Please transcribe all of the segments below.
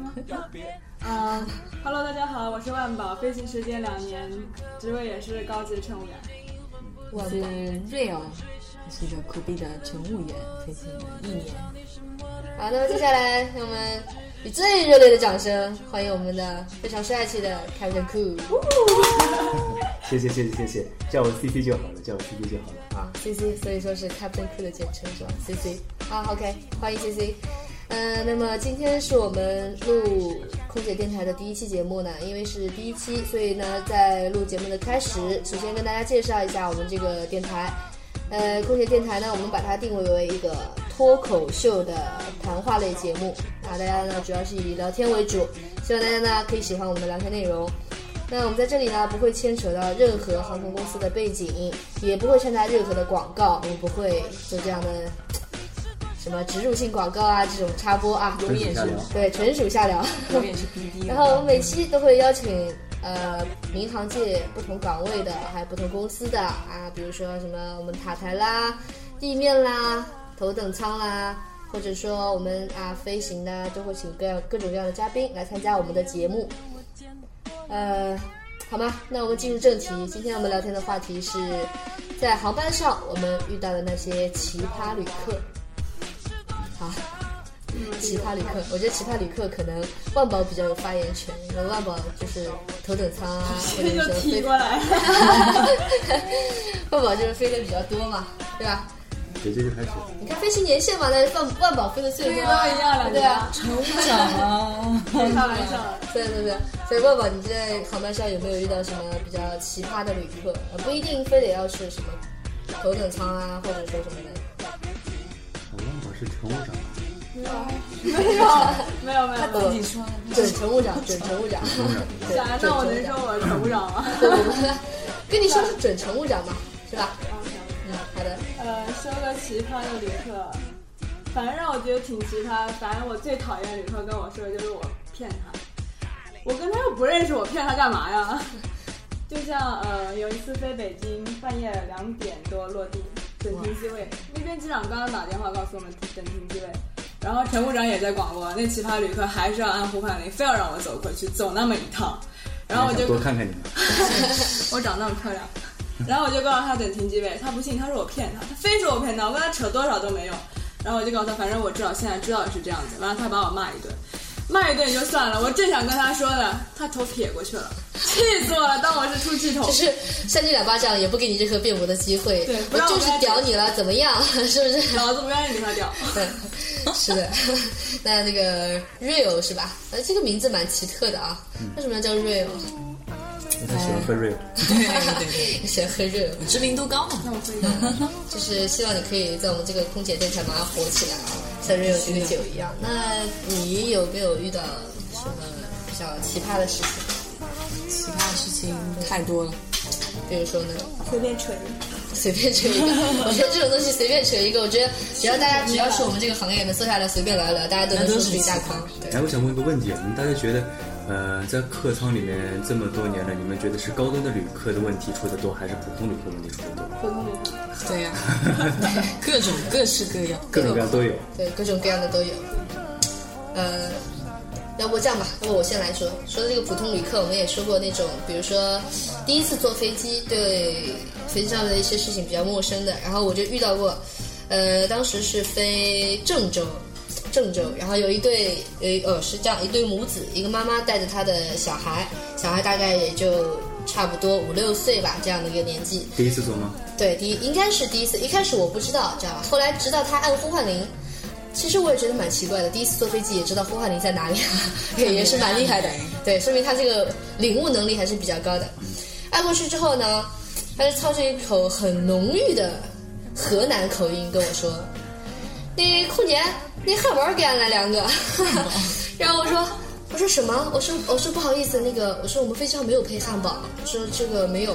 吗？啊、h e l l o 大家好，我是万宝，飞行时间两年，职位也是高级乘务员。我是宝 Real，是一个苦逼的乘务员，飞行了一年。好，那么接下来让我们以最热烈的掌声欢迎我们的非常帅气的 Captain Cool 谢谢谢谢谢谢，叫我 CC 就好了，叫我 CC 就好了。啊，C C，所以说是 Captain Cool 的简称是吧？C C，好，OK，欢迎 C C。呃，那么今天是我们录空姐电台的第一期节目呢，因为是第一期，所以呢，在录节目的开始，首先跟大家介绍一下我们这个电台。呃，空姐电台呢，我们把它定位为一个脱口秀的谈话类节目啊，大家呢主要是以聊天为主，希望大家呢可以喜欢我们的聊天内容。那我们在这里呢，不会牵扯到任何航空公司的背景，也不会掺杂任何的广告，我们不会做这样的什么植入性广告啊，这种插播啊，纯属下聊，对，纯属下聊。然后我们每期都会邀请呃民航界不同岗位的，还有不同公司的啊，比如说什么我们塔台啦、地面啦、头等舱啦，或者说我们啊飞行呢，都会请各样各种各样的嘉宾来参加我们的节目。呃，好吗？那我们进入正题，今天我们聊天的话题是在航班上我们遇到的那些奇葩旅客。好。奇葩旅客，我觉得奇葩旅客可能万宝比较有发言权，因为万宝就是头等舱啊，或者说飞，踢过来，万宝就是飞的比较多嘛，对吧？姐姐就开始。你看飞行年限嘛，那万万宝飞的最多啊，都一样两对啊，乘务长啊，开玩笑的。对对对，所以万宝你在航班上有没有遇到什么比较奇葩的旅客？呃不一定非得要是什么头等舱啊，或者说什么的。是乘务长，没有，没有，没有，没有。自己说的。准乘务长，准乘务长，对想准那我能说我是乘务长吗？对，我们跟你说是准乘务长嘛，是吧？嗯，好的。呃，说个奇葩的旅客，反正让我觉得挺奇葩。反正我最讨厌旅客跟我说的就是我骗他，我跟他又不认识，我骗他干嘛呀？就像呃，有一次飞北京，半夜两点多落地，等停机位，那边机长刚刚打电话告诉我们等停机位，然后乘务长也在广播，那奇葩旅客还是要按呼唤铃，非要让我走过去，走那么一趟，然后我就看看你们。我长那么漂亮，然后我就告诉他等停机位，他不信，他说我骗他，他非说我骗他，我跟他扯多少都没用。然后我就告诉他，反正我至少，现在知道是这样子。完了，他把我骂一顿，骂一顿也就算了，我正想跟他说的，他头撇过去了，气死我了，当我是出气筒就。是扇你两巴掌，也不给你任何辩驳的机会。对不我就是屌你了，怎么样？是不是？老子不愿意给他屌。对，是的。那那个 real 是吧？呃，这个名字蛮奇特的啊。为什么要叫 real？他喜欢喝 real，对对对，喜欢喝 real，知名度高嘛。就是希望你可以在我们这个空姐电台马上火起来啊，像 real 这个酒一样。那你有没有遇到什么比较奇葩的事情？奇葩的事情太多了。比如说呢？随便扯一个随便扯一个，我觉得这种东西随便扯一个，我觉得只要大家只要是我们这个行业能，坐下来随便聊一聊，大家都能说出一大筐。对，哎，我想问一个问题，你们大家觉得，呃，在客舱里面这么多年了，你们觉得是高端的旅客的问题出的多，还是普通旅客问题出的多？普通旅客。对呀、各种各式各样。各种各样都有。对，各种各样的都有。呃，要不这样吧，要不我先来说，说这个普通旅客，我们也说过那种，比如说第一次坐飞机，对飞机上的一些事情比较陌生的，然后我就遇到过，呃，当时是飞郑州。郑州，然后有一对，呃，呃，是这样，一对母子，一个妈妈带着她的小孩，小孩大概也就差不多五六岁吧，这样的一个年纪，第一次做吗？对，第一应该是第一次，一开始我不知道，知道吧？后来直到他按呼唤铃，其实我也觉得蛮奇怪的。第一次坐飞机也知道呼唤铃在哪里，也 也是蛮厉害的。对，说明他这个领悟能力还是比较高的。按过去之后呢，他就操着一口很浓郁的河南口音跟我说：“那空姐，那汉堡给俺来两个。”然后我说。我说什么？我说我说不好意思，那个我说我们飞机上没有配汉堡，说这个没有。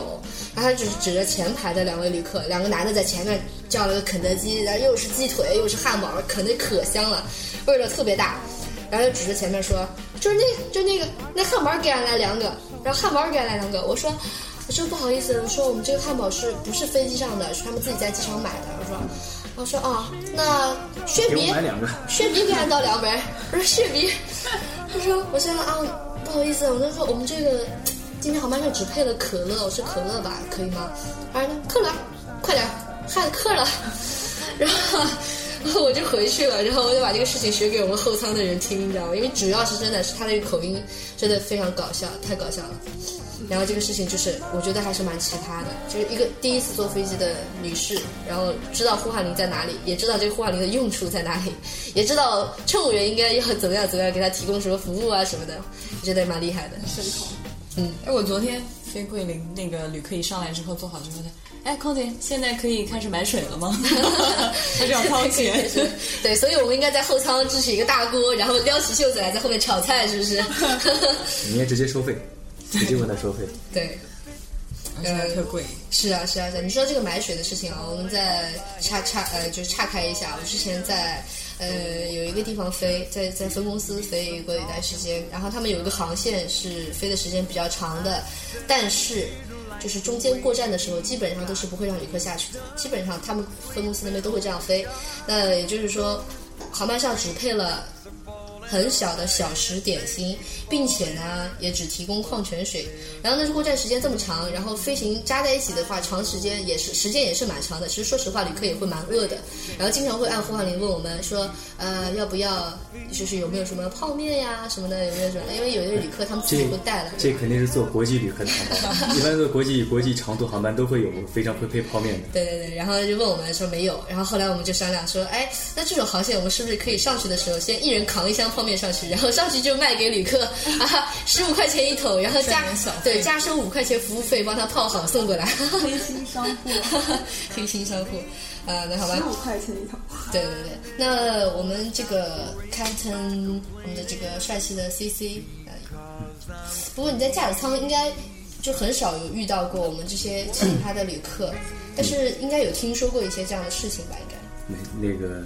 然后他只是指着前排的两位旅客，两个男的在前面叫了个肯德基，然后又是鸡腿又是汉堡，啃的可香了，味道特别大。然后就指着前面说，就是那就那个那汉堡给俺来两个，然后汉堡给俺来两个。我说我说不好意思，我说我们这个汉堡是不是飞机上的？是他们自己在机场买的。我说，我说啊，那雪给碧我买两个。雪碧给俺倒两杯。我说雪碧，他说我现在啊，不好意思，我就说我们这个今天航班上只配了可乐，我说可乐吧，可以吗？他说可乐，快点，汉克了。然后。然后我就回去了，然后我就把这个事情学给我们后舱的人听，你知道吗？因为主要是真的是他那个口音真的非常搞笑，太搞笑了。然后这个事情就是我觉得还是蛮奇葩的，就是一个第一次坐飞机的女士，然后知道呼喊铃在哪里，也知道这个呼喊铃的用处在哪里，也知道乘务员应该要怎么样怎么样给她提供什么服务啊什么的，我觉得蛮厉害的。神童。嗯，哎，我昨天飞桂林那个旅客一上来之后坐好之后，他哎，空姐，现在可以开始买水了吗？他就要掏钱。对，所以我们应该在后舱支起一个大锅，然后撩起袖子来在后面炒菜，是不是？你应该直接收费，直接问他收费。对。现在特贵。是啊，是啊，是啊。你说这个买水的事情啊，我们再岔岔呃，就是岔开一下。我之前在呃有一个地方飞，在在分公司飞过一段时间，然后他们有一个航线是飞的时间比较长的，但是就是中间过站的时候，基本上都是不会让旅客下去的。基本上他们分公司那边都会这样飞。那也就是说，航班上只配了。很小的小食点心，并且呢，也只提供矿泉水。然后呢，如果站时间这么长，然后飞行扎在一起的话，长时间也是时间也是蛮长的。其实说实话，旅客也会蛮饿的。然后经常会按呼唤铃问我们说，呃，要不要，就是有没有什么泡面呀什么的，有没有什么？因为有些旅客他们自己会带了。这肯定是坐国际旅客的航班，一般坐国际国际长途航班都会有非常会配泡面的。对对对，然后就问我们说没有。然后后来我们就商量说，哎，那这种航线我们是不是可以上去的时候，先一人扛一箱泡面上去，然后上去就卖给旅客 啊，十五块钱一桶，然后加对加收五块钱服务费，帮他泡好送过来。黑心商户，黑心商户，啊，那好吧。十五块钱一桶。对对对，那我们这个 Captain，我们的这个帅气的 CC，呃，不过你在驾驶舱应该就很少有遇到过我们这些其他的旅客，但是应该有听说过一些这样的事情吧？应该。那那个。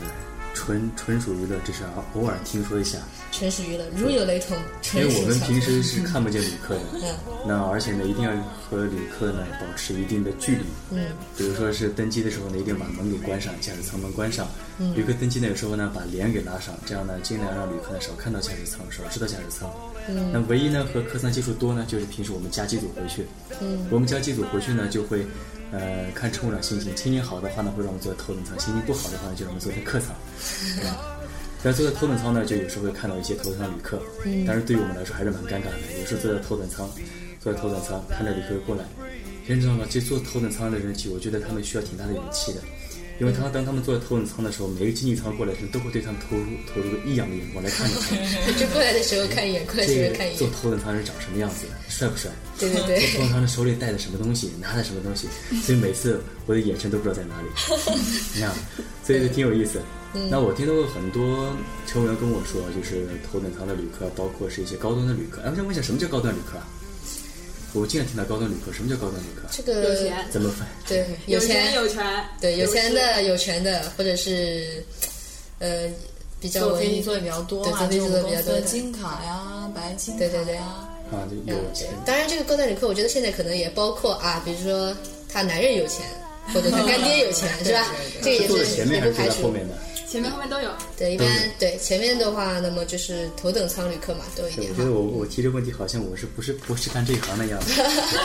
纯纯属娱乐，只是偶尔听说一下。纯属娱乐，如有雷同。因为我们平时是 看不见旅客的，嗯，那而且呢，一定要和旅客呢保持一定的距离。嗯，比如说是登机的时候呢，一定要把门给关上，驾驶舱门关上。嗯，旅客登机呢，有时候呢把帘给拉上，这样呢尽量让旅客呢少看到驾驶舱，少知道驾驶舱。嗯，那唯一呢和客舱接触多呢，就是平时我们加机组回去。嗯，我们加机组回去呢就会。呃，看乘务长心情，心情好的话呢，会让我们坐在头等舱；心情不好的话呢，就让我们坐在客舱。但坐在头等舱呢，就有时候会看到一些头等舱旅客，但是对于我们来说还是蛮尴尬的。有时候坐在头等舱，坐在头等舱，看着旅客过来，你知道吗？这坐头等舱的人，我觉得他们需要挺大的勇气的。因为他当他们坐在头等舱的时候，每个经济舱过来的人都会对他们投入投入异样的眼光来看着他们。就过来的时候看一眼，过来的时候看一眼。坐头等舱人长什么样子？帅不帅？对对对。坐头等舱的手里带的什么东西？拿的什么东西？所以每次我的眼神都不知道在哪里。你看，所以就挺有意思。那我听到过很多乘务员跟我说，就是头等舱的旅客，包括是一些高端的旅客。哎，我想问一下，什么叫高端旅客啊？我经常听到高端旅客，什么叫高端旅客？这个有钱怎么分？对，有钱有权，对，有钱的有权的，或者是呃比较坐飞机坐的比较多对，坐飞机坐的比较多的金卡呀、白金卡对对对呀。啊，就有钱。当然，这个高端旅客，我觉得现在可能也包括啊，比如说他男人有钱，或者他干爹有钱，是吧？这个也是前面还是坐也不排除。后面的？前面后面都有。对，一般对前面的话，那么就是头等舱旅客嘛，多一点哈我觉。得我我提这个问题，好像我是不是不是干这一行的样子。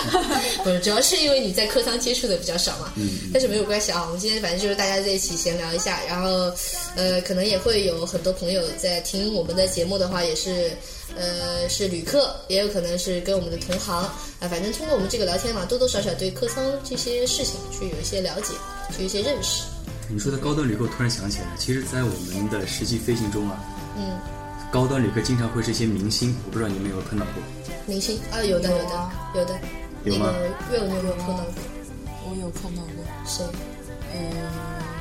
不是，主要是因为你在客舱接触的比较少嘛。嗯但是没有关系啊，我们今天反正就是大家在一起闲聊一下，然后呃，可能也会有很多朋友在听我们的节目的话，也是呃是旅客，也有可能是跟我们的同行啊、反正通过我们这个聊天嘛，多多少少对客舱这些事情去有一些了解，去有一些认识。你说的高端旅客，突然想起来，其实，在我们的实际飞行中啊，嗯，高端旅客经常会是一些明星，我不知道你们有没有碰到过。明星啊，有的有的有的，有吗那个月有没有碰到过？我有碰到过，谁？嗯，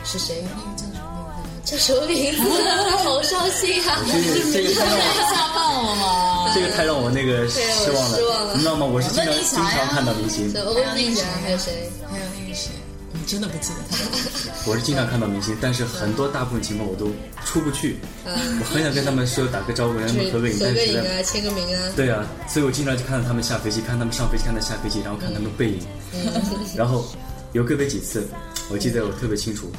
是谁？那个叫什么名字？叫什么名字？好伤心啊！这个这个太让我了吗？这个太让我那个失望了，失望了你知道吗？我是经常经常看到明星是，欧弟啊，还有谁？还有那个谁，你真的不记得他的名字？我是经常看到明星，但是很多大部分情况我都出不去。嗯，我很想跟他们说打个招呼，让他们合个影，合但是啊，签个名啊。对啊，所以我经常就看到他们下飞机，看他们上飞机，看他下飞机，然后看他们背影。然后有个别几次，我记得我特别清楚。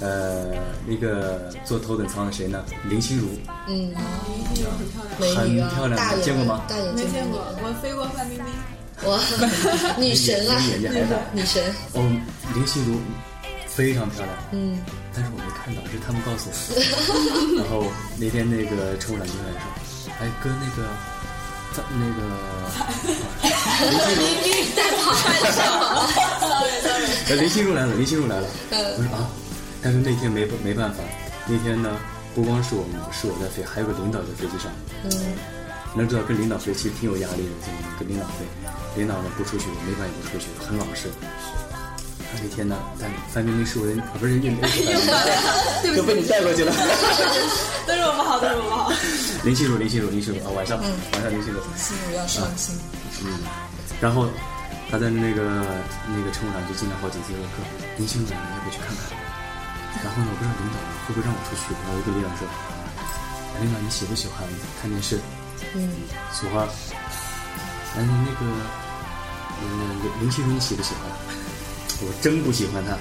呃，那个坐头等舱的谁呢？林心如，嗯，林心如很漂亮，美女啊很漂，亮大眼见过吗大眼睛没见过，我飞过范冰冰，哇，女神啊。女神。哦，林心如非常漂亮，嗯，但是我没看到，是他们告诉我的。然后那天那个乘务长就来说：“哎哥，那个，咱那个林心如。”在跑快笑。呃，林心如来了，林心如来了。嗯我说啊，但是那天没没办法，那天呢，不光是我们，是我在飞，还有个领导在飞机上。嗯，能知道跟领导飞其实挺有压力的，跟领导飞，领导呢不出去，我没法也不出去，很老实。他那天呢，但范冰冰是我的，啊不是又又又被你带过去了。都是我们好，都是我们好。林心如，林心如，林心如啊，晚上晚上林心如，心如要伤心。嗯，然后他在那个那个乘务长就进来好几次说哥，林心如来了，要不要去看看？然后呢，我不知道领导会不会让我出去，然后我跟领导说，哎领导你喜不喜欢看电视？嗯，喜欢。嗯，那个，嗯，林林青如你喜不喜欢？我真不喜欢他。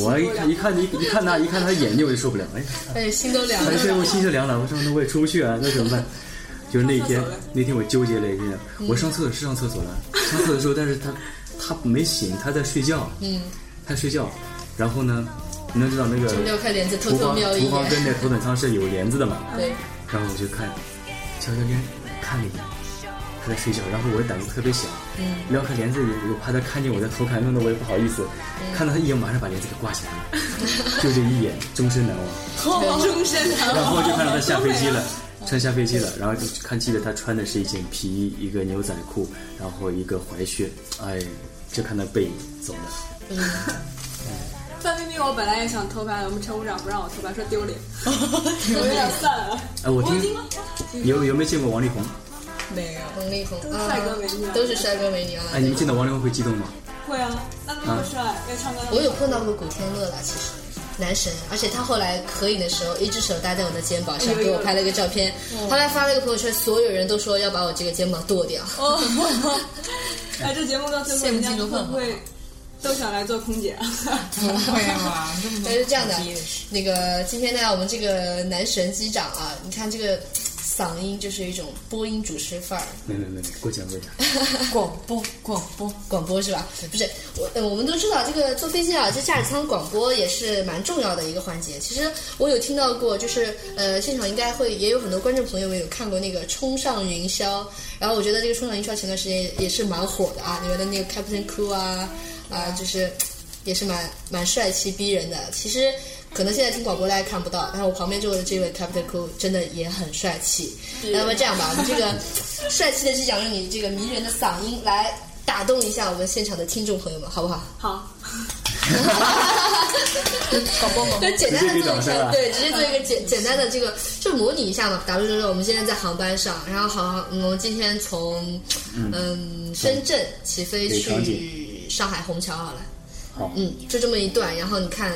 我一看一看一一看他一看他眼睛我就受不了，哎，哎，心都凉了但。是我心就凉了。我说那我也出不去啊，那怎么办？就是那天那天我纠结了一天，我上厕所是上厕所了，上厕所的时候，但是他他没醒，他在睡觉，嗯，他睡觉。然后呢，你能知道那个撩开帘子偷厨房偷瞄一厨房眼。跟那头等舱是有帘子的嘛？对，然后我就看，悄悄间看了一眼，他在睡觉，然后我的胆子特别小，嗯，撩开帘子我怕他看见我在偷拍，弄得我也不好意思，看到他一眼，马上把帘子给挂起来了，就这一眼，终身难忘。终身难忘然。后就看到他下飞机了，穿下飞机了，然后就看记得他穿的是一件皮衣，一个牛仔裤，然后一个踝靴，哎，就看他背影走了。嗯，范冰冰，我本来也想偷拍，我们乘务长不让我偷拍，说丢脸，我有点算了。哎，我听我听有有没有见过王力宏？没有，王力宏都是啊帅哥美女啊都是帅哥美女啊。哎，你们见到王力宏会激动吗？会啊，那那么帅，要唱歌。我有碰到过古天乐啦，其实男神，而且他后来合影的时候，一只手搭在我的肩膀上，给我拍了一个照片。后来发了一个朋友圈，所有人都说要把我这个肩膀剁掉。哦 哎，这节目到最后，羡慕人家嫉妒恨会不会都想来做空姐 啊？不会吧？这么但是这样的那个今天呢，我们这个男神机长啊，你看这个嗓音就是一种播音主持范儿。没没没，过奖过奖。广播广播，广播是吧？不是我，呃，我们都知道这个坐飞机啊，这驾驶舱广播也是蛮重要的一个环节。其实我有听到过，就是呃，现场应该会也有很多观众朋友们有看过那个《冲上云霄》，然后我觉得这个《冲上云霄》前段时间也是蛮火的啊，里面的那个 Captain Cool 啊啊，就是也是蛮蛮帅气逼人的。其实可能现在听广播大家看不到，但是我旁边坐的这位 Captain Cool 真的也很帅气。那么这样吧，我们这个帅气的机长用你这个迷人的嗓音来打动一下我们现场的听众朋友们，好不好？好，广播吗？就简单的做一下，对，直接做一个简简单的这个，就模拟一下嘛。打比方说，我们现在在航班上，然后好，嗯我们今天从嗯深圳起飞去上海虹桥好了。好，嗯，就这么一段，然后你看，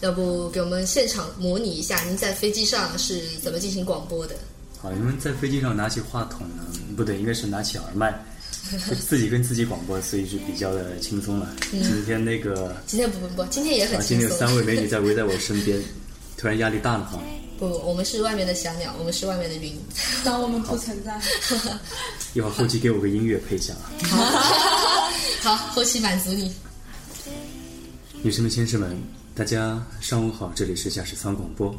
要不给我们现场模拟一下，您在飞机上是怎么进行广播的？好，你们在飞机上拿起话筒呢？不对，应该是拿起耳麦，自己跟自己广播，所以是比较的轻松了。今天那个今天不不不，今天也很啊，今天有。三位美女在围在我身边，突然压力大了哈。不，我们是外面的小鸟，我们是外面的云。当我们不存在。一会儿后期给我个音乐配一下啊。好，后期满足你。女士们、先生们，大家上午好，这里是驾驶舱广播，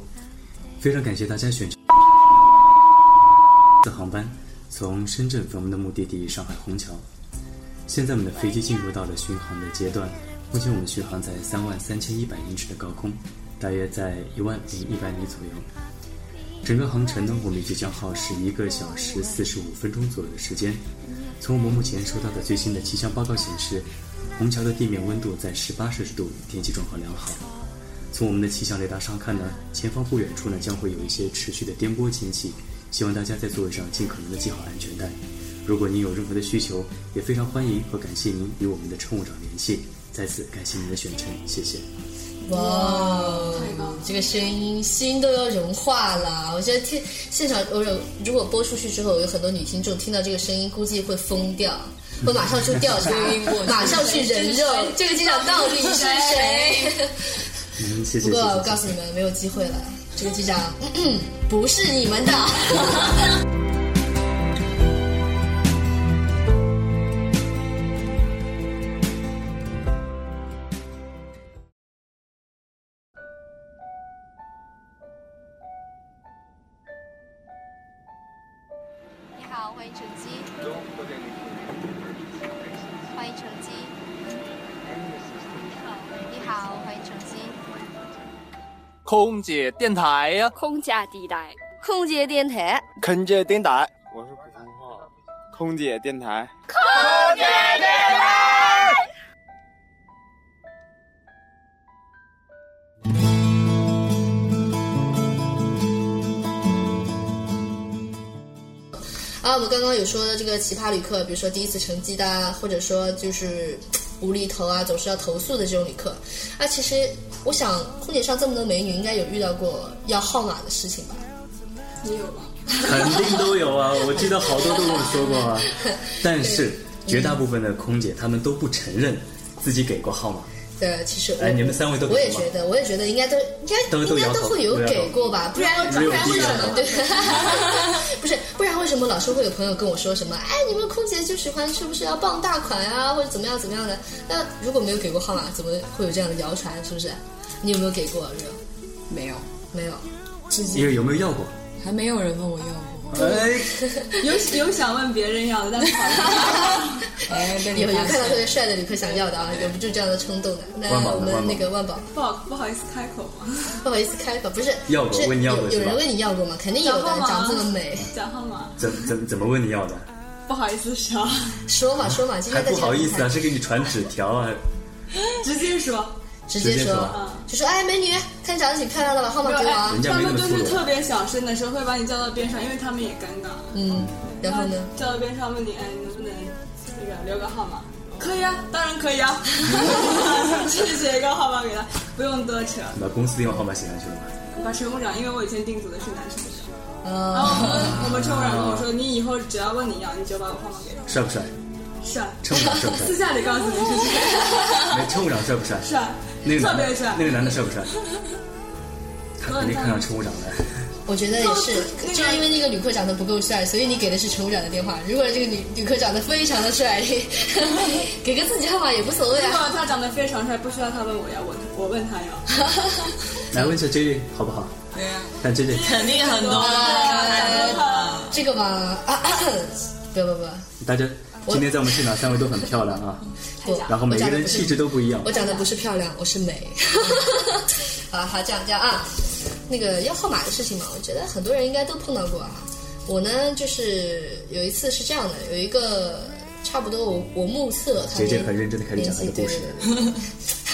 非常感谢大家选择次航班从深圳飞我们的目的地上海虹桥。现在我们的飞机进入到了巡航的阶段，目前我们巡航在三万三千一百英尺的高空，大约在一万零一百米左右。整个航程呢，我们即将耗时一个小时四十五分钟左右的时间。从我们目前收到的最新的气象报告显示，虹桥的地面温度在十八摄氏度，天气状况良好。从我们的气象雷达上看呢，前方不远处呢将会有一些持续的颠簸天气，希望大家在座位上尽可能的系好安全带。如果您有任何的需求，也非常欢迎和感谢您与我们的乘务长联系。再次感谢您的选乘，谢谢。哇哦，这个声音心都要融化了。我觉得听现场，我有如果播出去之后，有很多女听众听到这个声音，估计会疯掉，会马上去调查，马上去人肉这个机长到底是谁。嗯，谢谢。不过我告诉你们，没有机会了，这个机长 不是你们的。空姐电台呀、空姐地带，空姐电台。空姐电台，我是普通话。空姐电台，空姐电台啊，我们刚刚有说的这个奇葩旅客，比如说第一次乘机的啊，或者说就是无厘头啊，总是要投诉的这种旅客。啊，其实我想，空姐上这么多美女，应该有遇到过要号码的事情吧？你有吗？肯定都有啊，我记得好多都跟我说过啊。但是绝大部分的空姐她们都不承认自己给过号码。对，其实我哎你们三位都我也觉得，我也觉得应该都应该都应该都会有给过吧，不然不然为什么对？不是，不然为什么老是会有朋友跟我说什么？哎，你们空姐就喜欢是不是要傍大款啊，或者怎么样怎么样的？那如果没有给过号码，怎么会有这样的谣传？是不是？你有没有给过？热没有，没有。因为有没有要过？还没有人问我要过。哎，有有想问别人要的，但是好像 哎，被你有有看到特别帅的旅客想要的啊，忍不住这样的冲动的。那我们那个万宝，不好不好意思开口嘛。不好意思开口，不是要过问你要过是吧有有人问你要过吗？肯定有的长这么美，讲号码，怎怎怎么问你要的？不好意思说，说嘛说嘛，今还天不好意思啊，是给你传纸条啊。直接说。直接说就说哎，美女，看长得挺漂亮的，把号码给我他们就是特别小声的时候会把你叫到边上，因为他们也尴尬。嗯，然后呢？叫到边上问你，哎，能不能那个留个号码？可以啊，当然可以啊，去写一个号码给他，不用多扯。把公司电话号码写上去了吗？把乘务长，因为我以前定组的是男生的，然呃，后我们我们乘务长跟我说，你以后只要问你要，你就把我号码给他。帅不帅？帅，乘务长帅不帅？私下里告诉你是谁，没，乘务长帅不帅？帅，那个男的特别帅，那个男的帅不帅？他肯定看上乘务长了。我觉得也是，那个就是因为那个旅客长得不够帅，所以你给的是乘务长的电话。如果这个女旅客长得非常的帅，给个自己号码也无所谓如果啊。他长得非常帅，不需要他问我要，我我问他要。来问一下 J J 好不好？对呀、看 J J，肯定很多这个嘛，啊，不不不大家今天在我们现场三位都很漂亮啊，不，然后每个人气质都不一样我。长得不是漂亮，我是美。啊，好，这样这样啊，那个要号码的事情嘛，我觉得很多人应该都碰到过啊。我呢，就是有一次是这样的，有一个差不多我我目测他 J J 年很认真的开始讲他的故事。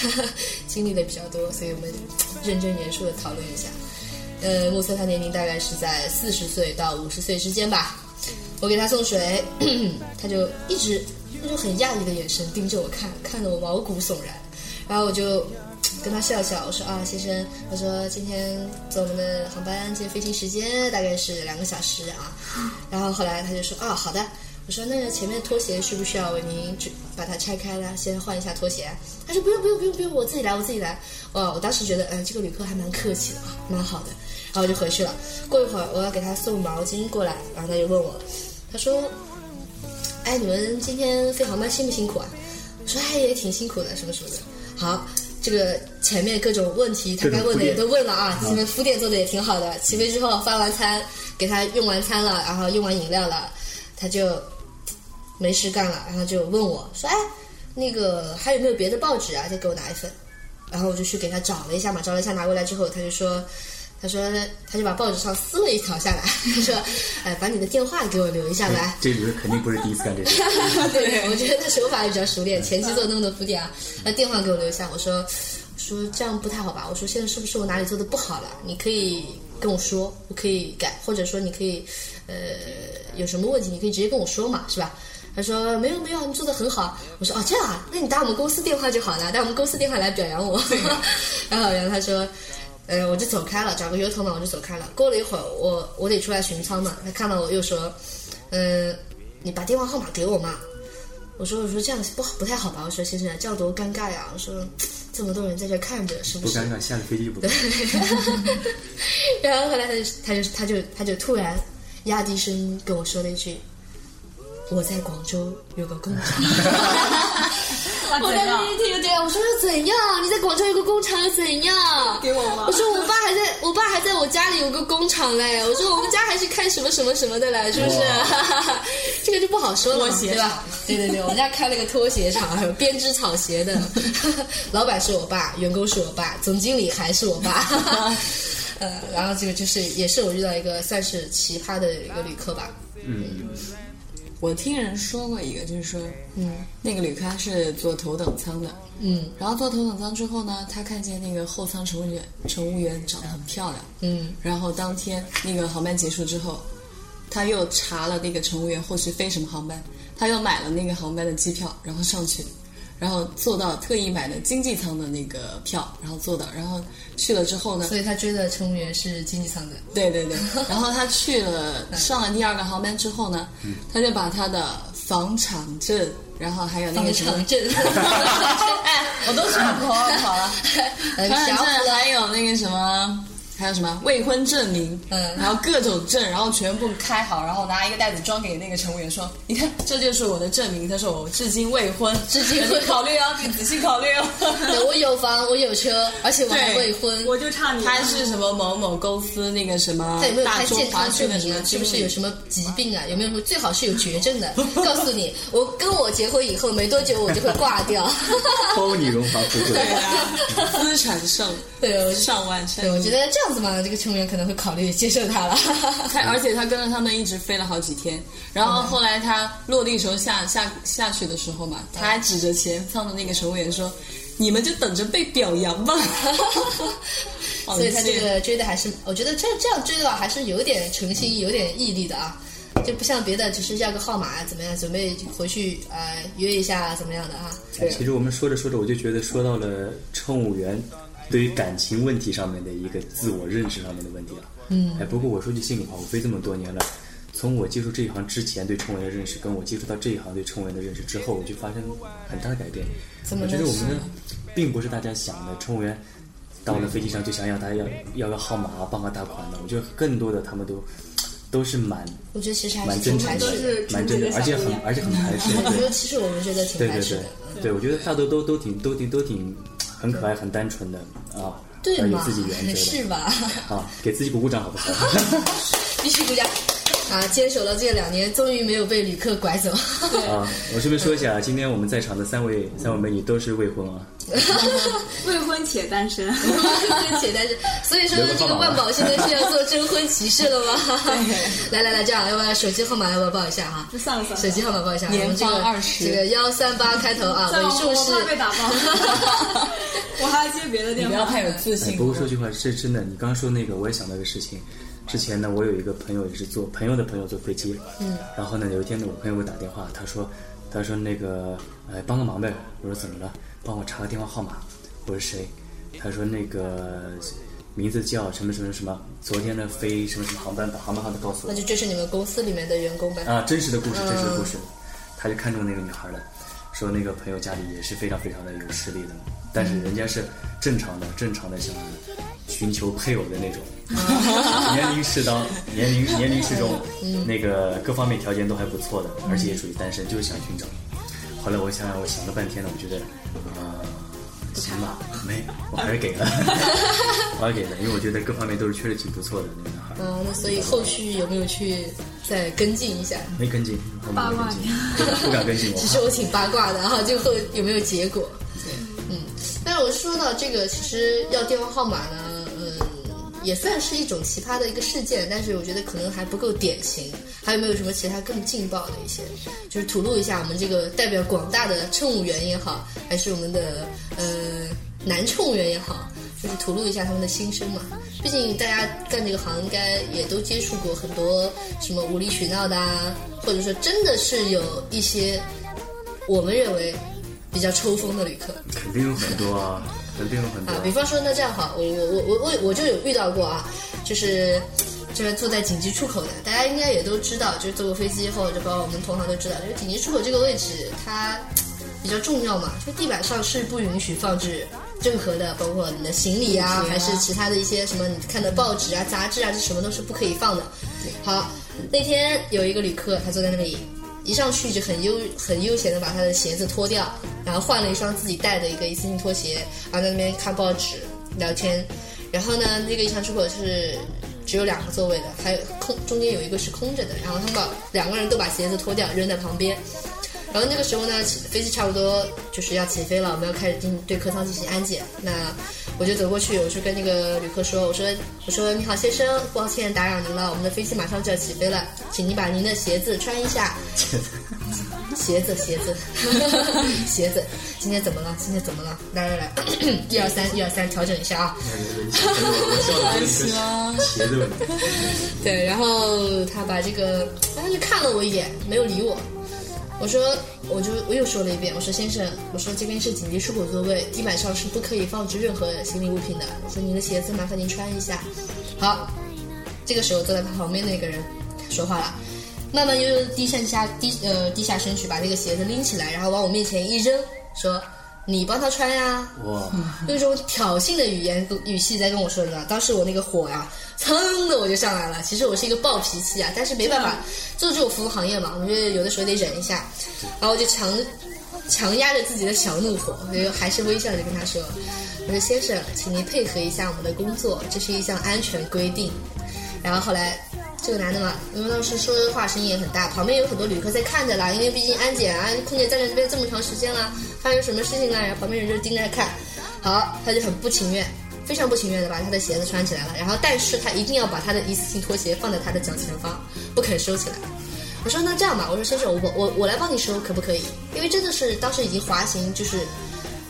经历的比较多，所以我们认真严肃的讨论一下。呃，目测他年龄大概是在四十岁到五十岁之间吧。我给他送水，他就一直那种很讶异的眼神盯着我看，看得我毛骨悚然。然后我就 跟他笑笑，我说啊，先生，我说今天坐我们的航班，今天飞行时间大概是两个小时啊。然后后来他就说啊，好的。我说那前面拖鞋需不需要为您只把它拆开了，先换一下拖鞋？他说不用不用不用不用，我自己来我自己来。哦，我当时觉得，嗯、这个旅客还蛮客气的啊，蛮好的。然后我就回去了。过一会儿我要给他送毛巾过来，然后他就问我，他说，哎，你们今天飞航班辛不辛苦啊？我说哎，也挺辛苦的，什么什么的。好，这个前面各种问题他该问的也都问了啊，前面铺垫做的也挺好的。起飞之后发完餐，给他用完餐了，然后用完饮料了，他就没事干了，然后就问我说：“哎，那个还有没有别的报纸啊？再给我拿一份。”然后我就去给他找了一下嘛，找了一下拿过来之后，他就说。他说，他就把报纸上撕了一条下来，他说：“哎，把你的电话给我留一下来。”这女人肯定不是第一次干这事。对，我觉得他手法也比较熟练，前期做那么多铺垫啊。那电话给我留下，我说，我说这样不太好吧？我说现在是不是我哪里做的不好了？你可以跟我说，我可以改，或者说你可以，呃，有什么问题你可以直接跟我说嘛，是吧？他说没有没有，你做的很好。我说哦这样啊，那你打我们公司电话就好了，打我们公司电话来表扬我。然后然后他说，呃，我就走开了，找个由头嘛，我就走开了。过了一会儿，我我得出来巡仓嘛，他看到我又说，嗯、你把电话号码给我嘛。我说我说这样不好不太好吧？我说先生这样多尴尬呀！我说这么多人在这看着，是不是？不尴尬，下了飞机就不 对。然后后来他就他就他就他就突然压低声音跟我说了一句：“我在广州有个工厂。”我当？时一听，对啊，我说又怎样？你在广州有个工厂又怎样？给我吗我说我爸还在我爸还在我家里有个工厂嘞。我说我们家还是开什么什么什么的嘞，是不是？这个就不好说了嘛，拖鞋对吧？对对对，我们家开了个拖鞋厂，还 有编织草鞋的，老板是我爸，员工是我爸，总经理还是我爸。呃，然后这个就是也是我遇到一个算是奇葩的一个旅客吧。嗯，我听人说过一个，就是说，嗯那个旅客是坐头等舱的，嗯。然后坐头等舱之后呢，他看见那个后舱乘务员乘务员长得很漂亮，嗯。然后当天那个航班结束之后，他又查了那个乘务员后续飞什么航班，他又买了那个航班的机票，然后上去，然后坐到特意买的经济舱的那个票，然后坐到，然后去了之后呢，所以他追的乘务员是经济舱的。对对对，然后他去了上了第二个航班之后呢，他就把他的房产证，然后还有那个什么产，证，哎，我都想跑了跑了，呃房产小证还有那个什么。还有什么未婚证明，嗯然后各种证，然后全部开好，然后拿一个袋子装给那个乘务员说：“你看，这就是我的证明。”他说：“我至今未婚，至今未你考虑哦，你仔细考虑哦。”对我有房，我有车，而且我还未婚。我就差你。他是什么某某公司那个什么他有没有开健康证明啊？是不是有什么疾病啊？有没有最好是有绝症的？告诉你，我跟我结婚以后没多久我就会挂掉。包你荣华富贵。对啊，资产上对，我上万上。对，我觉得这样子嘛，这个乘务员可能会考虑接受他了。他而且他跟着他们一直飞了好几天，然后后来他落地时候下下下去的时候嘛，他还指着前方的那个乘务员说：“你们就等着被表扬吧。好 所以他这个追的还是，我觉得这这样追的话，还是有点诚心、有点毅力的啊，就不像别的，只是要个号码啊，怎么样，准备回去呃约一下啊，怎么样的啊？哎其实我们说着说着，我就觉得说到了乘务员对于感情问题上面的一个自我认识上面的问题了。嗯哎，不过我说句心里话，我飞这么多年了，从我接触这一行之前对乘务员的认识，跟我接触到这一行对乘务员的认识之后，我就发生很大的改变。怎么我觉得我们并不是大家想的，乘务员到了飞机上就想要他要要个号码啊，办个大款的。我觉得更多的他们都都是蛮我觉得其实还蛮是蛮真诚的蛮真的，而且很而且很排斥。我觉对得其实我们觉得挺对对对排斥的。对，我觉得大多都都挺都挺都挺很可爱、很单纯的啊，要有自己原？则的 是吧？啊，给自己鼓鼓掌好不好？必须鼓掌！啊，坚守了这两年，终于没有被旅客拐走。啊，我顺便说一下，今天我们在场的三位三位美女都是未婚啊，未婚且单身。未婚且单身，所以说这个万宝现在是要做征婚启事了吗？来来来，这样，要不要手机号码要不要报一下哈？就算了算了，手机号码报一下，年我们这个方20这个幺三八开头啊，尾数是被打爆，我还要接别的电话。你不要太有自哎信。不过说句话是真的，你刚刚说那个，我也想到一个事情。之前呢，我有一个朋友也是坐朋友的朋友坐飞机，嗯，然后呢，有一天呢，我朋友给我打电话，他说，他说那个，哎，帮个忙呗。我说怎么了？帮我查个电话号码。我说谁？他说那个名字叫什么什么什么，昨天呢飞什么什么航班，把航班号都告诉我那。就这是你们公司里面的员工呗。啊，真实的故事，真实的故事。他就看中那个女孩了，说那个朋友家里也是非常非常的有实力的，但是人家是正常的，正常的想寻求配偶的那种，年龄适当，年龄 年龄适中，那个各方面条件都还不错的，而且也属于单身，就是想寻找。后来我想想，我想了半天了，我觉得，啊、行吧，没，我还是给了，我还是给了，因为我觉得各方面都是确实挺不错的那个男孩。嗯，那所以后续有没有去再跟进一下？没跟进，我没八卦跟进，不敢跟进我。其实我挺八卦的哈，最后有没有结果？说到这个，其实要电话号码呢，嗯，也算是一种奇葩的一个事件，但是我觉得可能还不够典型。还有没有什么其他更劲爆的一些？就是吐露一下我们这个代表广大的乘务员也好，还是我们的呃男乘务员也好，就是吐露一下他们的心声嘛。毕竟大家干这个行，应该也都接触过很多什么无理取闹的啊，或者说真的是有一些我们认为比较抽风的旅客。肯定有很多啊，肯定有很多啊，。比方说，那这样好，我我我我我我就有遇到过啊，就是就是坐在紧急出口的，大家应该也都知道，就是坐过飞机后，就包括我们同行都知道，就是紧急出口这个位置它比较重要嘛，就地板上是不允许放置任何的，包括你的行李啊还是其他的一些什么你看的报纸啊、杂志啊，这什么都是不可以放的。好，那天有一个旅客，他坐在那里。一上去就很悠很悠闲的把他的鞋子脱掉，然后换了一双自己带的一个一次性拖鞋，然后在那边看报纸聊天。然后呢，那个一舱出口是只有两个座位的，还有空中间有一个是空着的。然后他们把两个人都把鞋子脱掉扔在旁边。然后那个时候呢，飞机差不多就是要起飞了，我们要开始进对客舱进行安检。那我就走过去，我就跟那个旅客说：“我说，我说你好，先生，抱歉打扰您了，我们的飞机马上就要起飞了，请您把您的鞋子穿一下。”鞋子，鞋子，鞋子，今天怎么了？今天怎么了？来来来，一二三，一二三，调整一下啊！我笑的不是啊鞋子问题。对，然后他把这个，他就看了我一眼，没有理我。我说，我就我又说了一遍，我说先生，我说这边是紧急出口座位，地板上是不可以放置任何行李物品的。我说您的鞋子麻烦您穿一下。好，这个时候坐在他旁边那个人说话了，慢慢悠悠地低下下低呃低下身去，把那个鞋子拎起来，然后往我面前一扔，说你帮他穿呀。哇，用一种挑衅的语言语气在跟我说的，当时我那个火呀，噌的我就上来了。其实我是一个暴脾气啊，但是没办法，做这种服务行业嘛，我觉得有的时候得忍一下，然后我就强强压着自己的小怒火，我就还是微笑着跟他说：“我说先生，请您配合一下我们的工作，这是一项安全规定。”然后后来这个男的嘛，因为当时说的话声音也很大，旁边有很多旅客在看着啦，因为毕竟安检啊，空姐站在这边这么长时间了，发生什么事情了，然后旁边人就盯着看。好，他就很不情愿，非常不情愿的把他的鞋子穿起来了，然后但是他一定要把他的一次性拖鞋放在他的脚前方，不肯收起来。我说那这样吧，我说先生，我我我来帮你收可不可以？因为真的是当时已经滑行，就是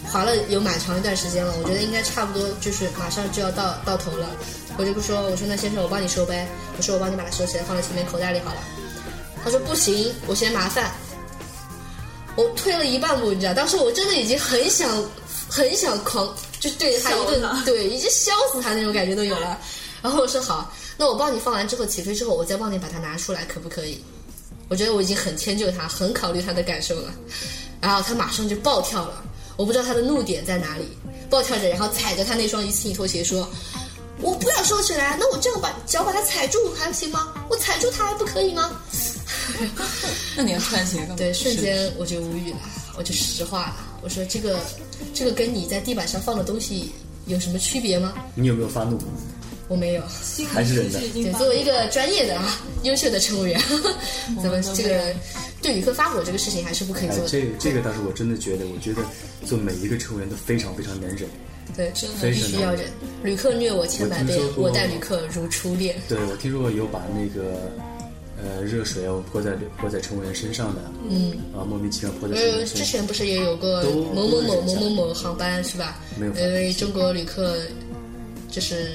滑了有蛮长一段时间了，我觉得应该差不多就是马上就要到到头了。我就说我说那先生我帮你收呗，我说我帮你把它收起来放在前面口袋里好了。他说不行，我嫌麻烦。我退了一半步，你知道，当时我真的已经很想很想狂，就是对着他一顿削他对，已经削死他那种感觉都有了。然后我说好，那我帮你放完之后起飞之后，我再帮你把它拿出来，可不可以？我觉得我已经很迁就他，很考虑他的感受了。然后他马上就暴跳了，我不知道他的怒点在哪里，暴跳着，然后踩着他那双一次性拖鞋说：“我不要收起来，那我这样把脚把它踩住还行吗？我踩住它还不可以吗？” 那你要穿鞋干嘛？对，瞬间我就无语了，我就实话了，我说这个这个跟你在地板上放的东西有什么区别吗？你有没有发怒？我没有。还是忍的对，作为一个专业的啊、优秀的乘务员，咱们这个对旅客发火这个事情还是不可以哎做，的。这个这个倒是我真的觉得，我觉得做每一个乘务员都非常非常难忍。对，真的必须要忍。旅客虐我千百遍我待旅客如初恋。对我听说过有把那个呃热水要泼在泼在乘务员身上的，嗯，啊莫名其妙泼在呃。之前不是也有过某某某某某某航班是吧？没有因为中国旅客就是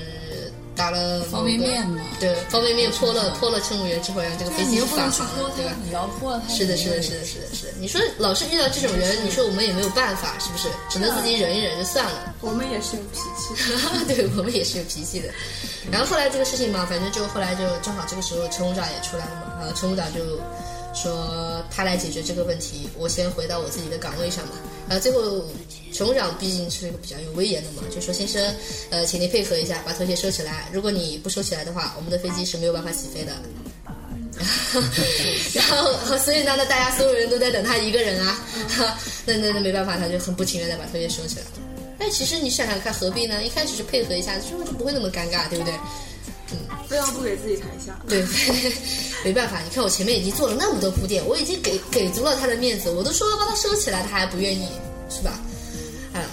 打了方便面嘛对，方便面泼了泼了乘务员之后，让这个飞机你又返航了，对吧？你要泼了他。是的，是的，是的，是的，是的。你说老是遇到这种人，你说我们也没有办法，是不是？只能自己忍一忍就算了。我们也是有脾气的。对我们也是有脾气的。然后后来这个事情嘛，反正就后来就正好这个时候乘务长也出来了嘛，然后乘务长就说他来解决这个问题，我先回到我自己的岗位上嘛。然后最后乘务长毕竟是一个比较有威严的嘛，就说先生，呃，请您配合一下，把拖鞋收起来。如果你不收起来的话，我们的飞机是没有办法起飞的。然后，所以呢，那大家所有人都在等他一个人啊，那那那没办法，他就很不情愿的把拖鞋收起来。但其实你想想看，何必呢？一开始就配合一下，之后就不会那么尴尬，对不对？非要不给自己台下。对，没办法，你看我前面已经做了那么多铺垫，我已经给给足了他的面子，我都说要帮他收起来，他还不愿意，是吧？啊，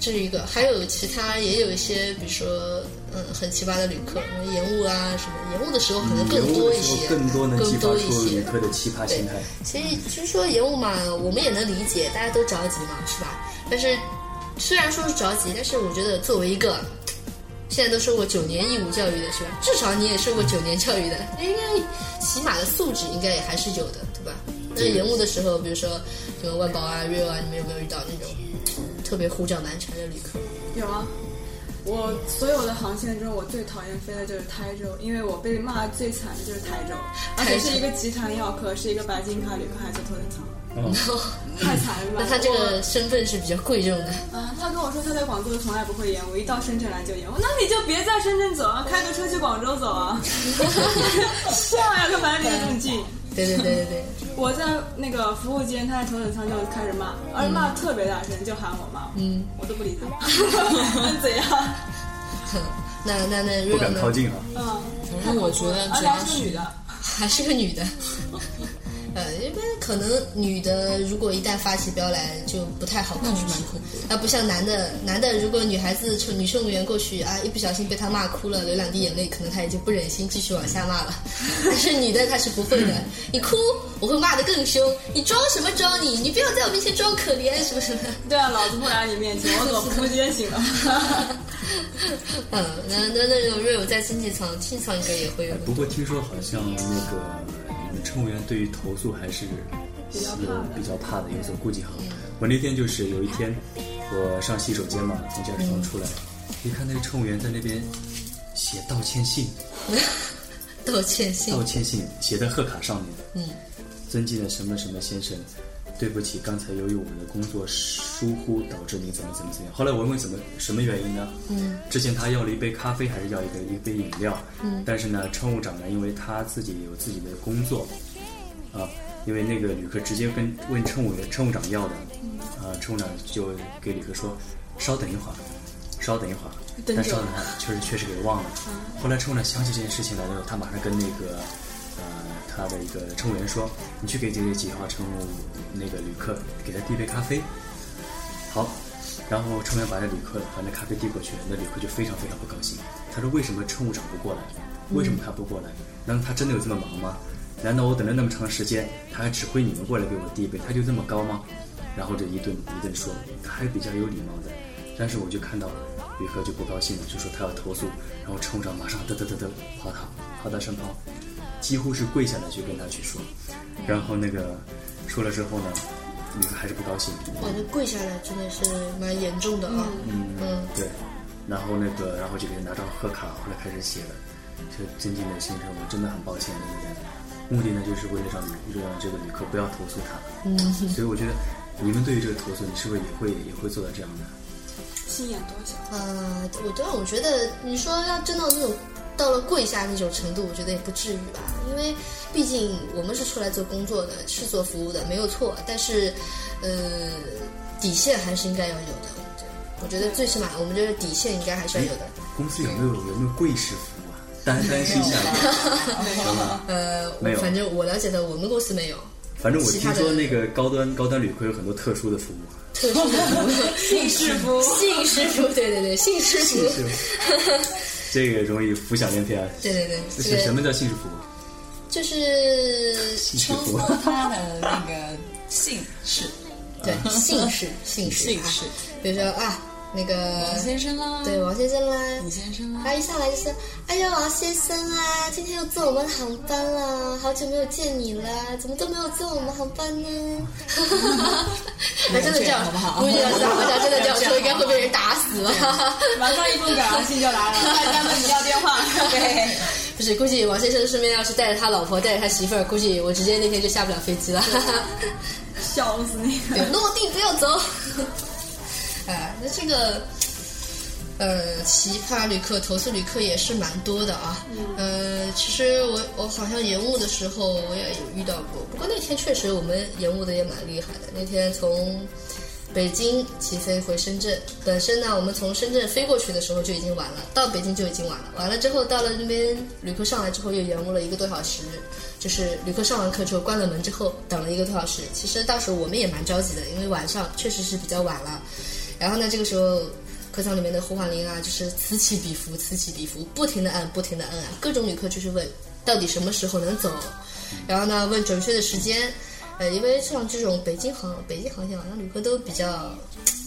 这是一个，还有其他也有一些，比如说，嗯，很奇葩的旅客，什么延误啊，什么延误的时候可能更多一些，更多能激发出些旅客的奇葩心态。其实其实说延误嘛，我们也能理解，大家都着急嘛，是吧？但是虽然说是着急，但是我觉得作为一个现在都受过九年义务教育的是吧？至少你也受过九年教育的，应该起码的素质应该也还是有的，对吧？那延误的时候，比如说什么万宝啊、rio 啊，你们有没有遇到那种特别胡搅蛮缠的旅客？有啊，我所有的航线中，我最讨厌飞的就是台州，因为我被骂最惨的就是台州，而且是一个集团要客，是一个白金卡旅客，还坐头等舱，嗯，太惨了。那他这个身份是比较贵重的。啊，他跟我说他在广州从来不会演，我，一到深圳来就演。我。那你就别在深圳走啊，开个车去广州走啊。笑呀，他反正离得这么近。对对对对对，我在那个服务间，他在头等舱就开始骂，而且骂得特别大声，就喊我妈，嗯，我都不理他，能怎样？那那那不？敢靠近啊。嗯，反正我觉得而且主要是还是个女的，还是个女的。呃，一般可能女的如果一旦发起飙来，就不太好控制那蛮恐怖的。啊，不像男的，男的如果女孩子乘女乘务员过去啊，一不小心被他骂哭了，流两滴眼泪，可能他也就不忍心继续往下骂了。但是女的她是不会的，你哭我会骂得更凶，你装什么装你？你不要在我面前装可怜什么什么。对啊，老子不来你面前，我走服务间行了。嗯，那那那种 real 在经济舱，经济舱应该也会有。不过听说好像那个乘务员对于投诉还是有比较怕的，有所顾忌哈。我那天就是有一天，我上洗手间嘛，从健身房出来，一看那个乘务员在那边写道歉信，道歉信。道，歉信写在贺卡上面，嗯，尊敬的什么什么先生，对不起，刚才由于我们的工作疏忽导致你怎么怎么怎么样。后来我问怎么什么原因呢？嗯，之前他要了一杯咖啡，还是要一个一杯饮料？嗯，但是呢，乘务长呢，因为他自己有自己的工作，啊，因为那个旅客直接跟问乘务员乘务长要的，啊，乘务长就给旅客说，稍等一会儿，稍等一会儿，但稍等一会儿确实确实给忘了。后来乘务长想起这件事情来的时候，他马上跟那个呃他的一个乘务员说，你去给这个几号乘务那个旅客给他递杯咖啡。好，然后乘务员把那旅客把那咖啡递过去，那旅客就非常非常不高兴。他说：“为什么乘务长不过来？为什么他不过来？难道他真的有这么忙吗？难道我等了那么长时间，他还指挥你们过来给我递一杯，他就这么高吗？”然后这一顿一顿说，他还比较有礼貌的。但是我就看到旅客就不高兴了，就说他要投诉，然后乘务长马上嘚嘚嘚嘚跑他跑到身旁，几乎是跪下来去跟他去说，然后那个说了之后呢，旅客还是不高兴，哇，那跪下来真的是蛮严重的啊。嗯嗯对，然后那个，然后就给他拿张贺卡，后来开始写了，这尊敬的先生，我真的很抱歉，对不对？目的呢，就是为了让旅让这个旅客不要投诉他。嗯，所以我觉得你们对于这个投诉，你是不是也会也会做到这样的？心眼多小。呃，我对我觉得你说要真到那种到了跪下那种程度，我觉得也不至于吧，因为毕竟我们是出来做工作的，是做服务的，没有错。但是，呃，底线还是应该要有的。我觉得最起码我们这个底线应该还是要有的。公司有没有有没有跪式服务啊？单 单膝下有吗？呃，没有反正我了解的，我们公司没有反正我听说那个高端高端旅客有很多特殊的服务。特殊的服务。姓氏夫，姓师傅，对对对，姓师傅，这个容易浮想联翩啊。对对对，这是什么叫姓氏服务？就是称呼他的那个姓氏，对姓氏姓氏啊姓氏，比如说啊那个王先生啦，对王先生啦，李先生啦，他一上来就是，哎呦，王先生啊，今天又坐我们航班了，好久没有见你了，怎么都没有坐我们航班呢？那真的这样，好不好估计要是好像真的这样说，应该会被人打死了？马上一封表扬信就来了，大家问你要电话。对，不是，估计王先生身边要是带着他老婆，带着他媳妇儿，估计我直接那天就下不了飞机了。笑死你！对，落地不要走。哎，那这个，呃，奇葩旅客、投诉旅客也是蛮多的啊。呃，其实我我好像延误的时候我也有遇到过，不过那天确实我们延误的也蛮厉害的。那天从北京起飞回深圳，本身呢我们从深圳飞过去的时候就已经晚了，到北京就已经晚了。完了之后到了那边，旅客上来之后又延误了一个多小时。就是旅客上完课之后关了门之后等了一个多小时。其实当时我们也蛮着急的，因为晚上确实是比较晚了。然后呢，这个时候客舱里面的呼唤铃啊，就是此起彼伏，此起彼伏，不停的按，不停的按啊。各种旅客就是问到底什么时候能走，然后呢问准确的时间，呃，因为像这种北京航北京航线好像旅客都比较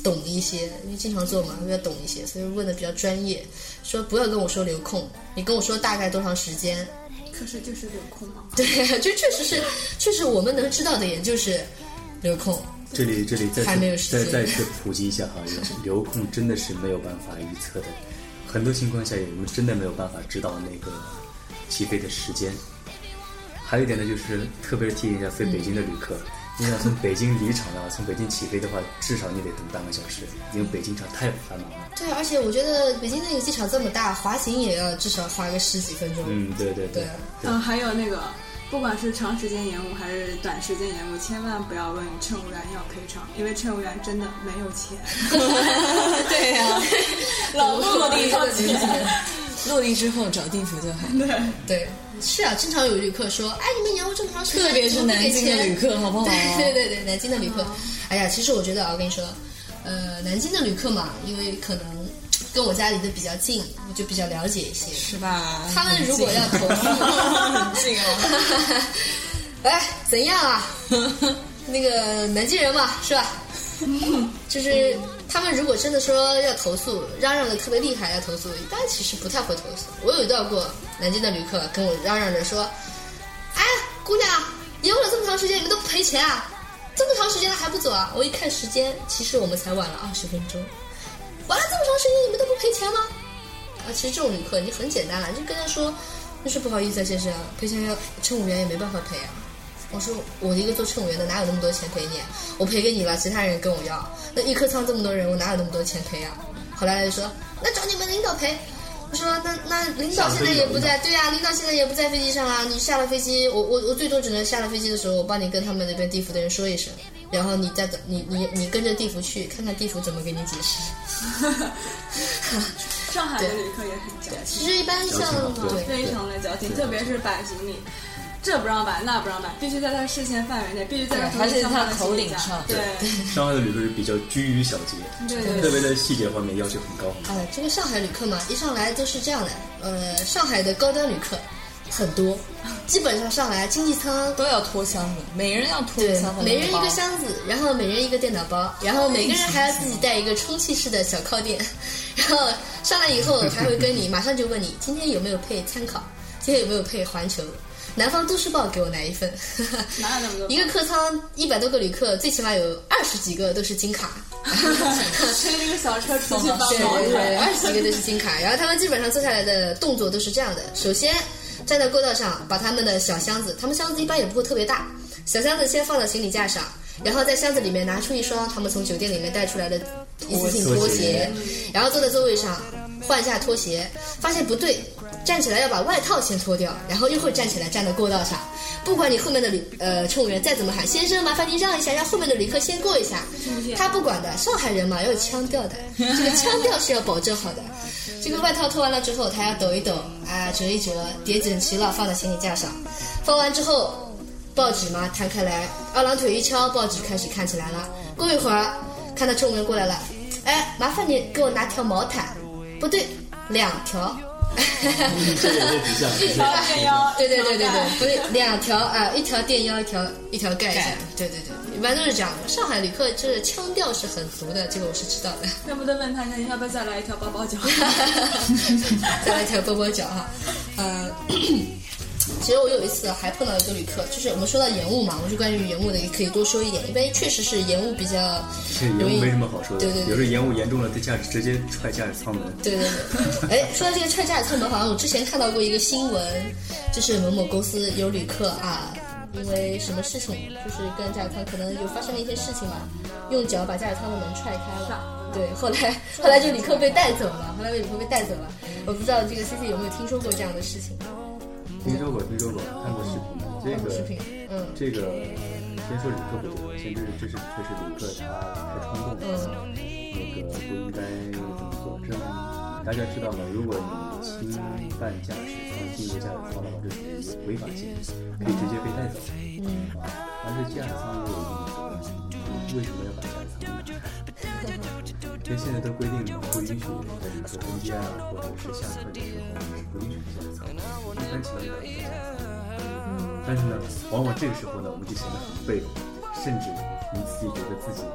懂一些，因为经常坐嘛，比较懂一些，所以问的比较专业。说不要跟我说留空，你跟我说大概多长时间。可是就是留空嘛。对，就确实是，确实我们能知道的也就是留空。这里这里再次再再次普及一下哈，留 空真的是没有办法预测的，很多情况下我们真的没有办法知道那个起飞的时间。还有一点呢，就是特别是提醒一下飞北京的旅客，你想从北京离场啊，从北京起飞的话，至少你得等半个小时，因为北京场太繁忙了。对，而且我觉得北京那个机场这么大，滑行也要至少花个十几分钟。嗯，对对对。嗯，还有那个，不管是长时间延误还是短时间延误，千万不要问乘务员要赔偿，因为乘务员真的没有钱。对呀、老落地要之后，落地之后找地府就好。对对，是啊，经常有旅客说，哎，你们延误这么长时间，特别是南京的旅客，好不好？对对对对，南京的旅客，哎呀，其实我觉得啊，我跟你说，呃，南京的旅客嘛，因为可能跟我家离得比较近，我就比较了解一些。是吧？他们如果要投诉，很近哦。哎，怎样啊？那个南京人嘛，是吧？就是他们如果真的说要投诉，嚷嚷的特别厉害要投诉，一般其实不太会投诉。我有遇到过南京的旅客跟我嚷嚷着说：“哎，姑娘，延误了这么长时间，你们都不赔钱啊？这么长时间了还不走啊？”我一看时间，其实我们才晚了二十分钟。玩了这么长时间，你们都不赔钱吗？啊，其实这种旅客你很简单了，就跟他说，就是不好意思啊，先生，赔钱要乘务员也没办法赔啊。我说我一个做乘务员的哪有那么多钱赔你？我赔给你了，其他人跟我要。那一客舱这么多人，我哪有那么多钱赔啊？后来他就说那找你们领导赔。我说那那领导现在也不在，对呀、领导现在也不在飞机上啊。你下了飞机，我我我最多只能下了飞机的时候，我帮你跟他们那边地府的人说一声，然后你再你你你跟着地府去看看地府怎么给你解释。上海的旅客也很矫情，其实一般像对非常的矫情，特别是摆行李，这不让摆，那不让摆，必须在他视线范围内，必须在他还是头顶上他头顶上对 上海的旅客是比较拘于小节，对对特别在细节方面要求很高。哎，这个上海旅客嘛，一上来都是这样的。呃，上海的高端旅客很多，基本上上来经济舱 都要拖箱子，每人要拖对一箱子，每人一个。箱子，然后每人一个电脑包，然后每个人还要自己带一个充气式的小靠垫，然后上来以后还会跟你马上就问你今天有没有配参考，今天有没有配环球。南方都市报给我来一份，哪有那么多一个客舱一百多个旅客，最起码有二十几个都是金卡。推这个小车出去帮对忙对对，二十几个都是金卡，然后他们基本上坐下来的动作都是这样的：首先站在过道上，把他们的小箱子，他们箱子一般也不会特别大，小箱子先放到行李架上，然后在箱子里面拿出一双他们从酒店里面带出来的一次性拖鞋，然后坐在座位上换一下拖鞋，发现不对。站起来要把外套先脱掉，然后又会站起来站到过道上。不管你后面的旅呃乘务员再怎么喊，先生麻烦您让一下，让后面的旅客先过一下，他不管的。上海人嘛要有腔调的，这个腔调是要保证好的。这个外套脱完了之后，他要抖一抖，啊折一折，叠整齐了放在行李架上。放完之后，报纸嘛摊开来，二郎腿一敲，报纸开始看起来了。过一会儿，看到乘务员过来了，哎，麻烦你给我拿条毛毯，不对，两条。一条电腰，对对对对对，不是两条啊，一条电腰，一条一条盖一下。对对对，一般都是这样的。上海旅客这腔调是很足的，这个我是知道的。要不得问他一下，你要不要再来一条包包脚？再来一条包包脚哈，呃。其实我有一次还碰到一个旅客，就是我们说到延误嘛，我就关于延误的也可以多说一点，因为确实是延误比较容易延误没什么好说的，对对对有时候延误严重了，对驾驶直接踹驾驶舱门。对对对，哎，说到这个踹驾驶舱门，好像我之前看到过一个新闻，就是某某公司有旅客啊，因为什么事情，就是跟驾驶舱可能有发生了一些事情嘛，用脚把驾驶舱的门踹开了。对，后来后来这旅客被带走了，后来这旅客被带走了。我不知道这个 C C 有没有听说过这样的事情？听说过，听说过，看过视频。这个视频，嗯这个先说旅客不对，先这是这是确实旅客他太冲动了，嗯那个不应该这么做。这样大家知道吗？如果你侵犯驾驶进入驾驶舱的话，这属于违法行为，可以直接被带走。嗯，而且驾驶舱也有一定的责任，你为什么要把驾驶舱拿开？因为现在都规定不允许在旅客中间啊，或者是下课的时候不允许驾驶舱，一般情况下不驾驶舱。但是呢，往往这个时候呢，我们就显得很被动，甚至你自己觉得自己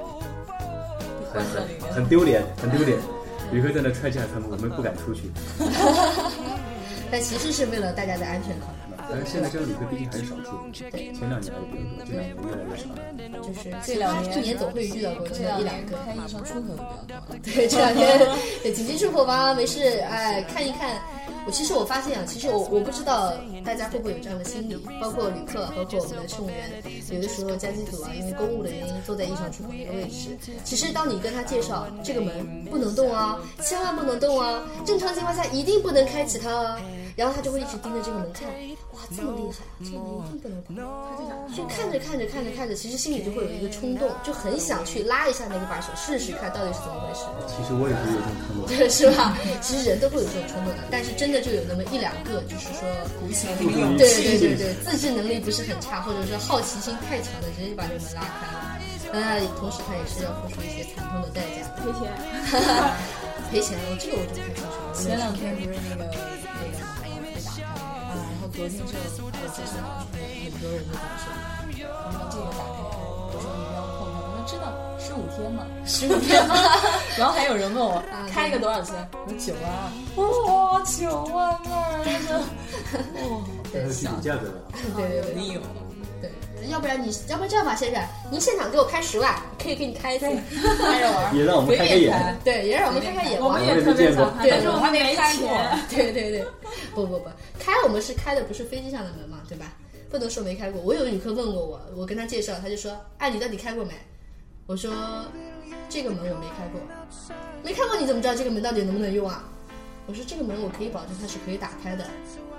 很很很丢脸，很丢脸。旅客在那揣起来他们，我们不敢出去。但其实是为了大家的安全考量。但是现在这样旅客毕竟还是少数，对前两年还是比较多，这两年越来越少了。就是这两年一年总会遇到过这这两么一两个。年开异常出口的比较多。对，这两天对紧急出口吧，没事，哎，看一看。我其实我发现啊，其实我我不知道大家会不会有这样的心理，包括旅客，包括我们的乘务员，有的时候加机组啊，因为公务的原因坐在异常出口那个位置。其实当你跟他介绍这个门不能动啊，千万不能动啊，正常情况下一定不能开启它啊，然后他就会一直盯着这个门看，哇，这么厉害啊，这个门一定不能动。就想，就看着看着看着看着，其实心里就会有一个冲动，就很想去拉一下那个把手，试试看到底是怎么回事。其实我也会有这种冲动。对，是吧？其实人都会有这种冲动的，但是真的就有那么一两个，就是说鼓起来那个勇对气。对对对，自制能力不是很差，或者说好奇心太强的，直接把这个门拉开了。那同时他也是要付出一些惨痛的代价，赔钱。赔钱。我这个我就不太清楚了。前两天不是那个昨天就我就是很多人的感受，然后这个打开，我说你不要碰它，我说知道十五天嘛，十五天嘛，然后还有人问我开个多少钱，我说九万二，哇九万二，真的，哇，这是基础价格的。对对对肯定有。对，要不然你要不然这样吧，先生，您现场给我开十万，可以给你开一次，开着玩，也让我们开开眼。对，也让我们开开眼。我们也特别想看，对但是我们没没钱。对对对，不不不，开我们是开的不是飞机上的门嘛，对吧？不能说没开过。我有旅客问过我，我跟他介绍，他就说：“哎，你到底开过没？”我说：“这个门我没开过，没开过你怎么知道这个门到底能不能用啊？”我说：“这个门我可以保证它是可以打开的。”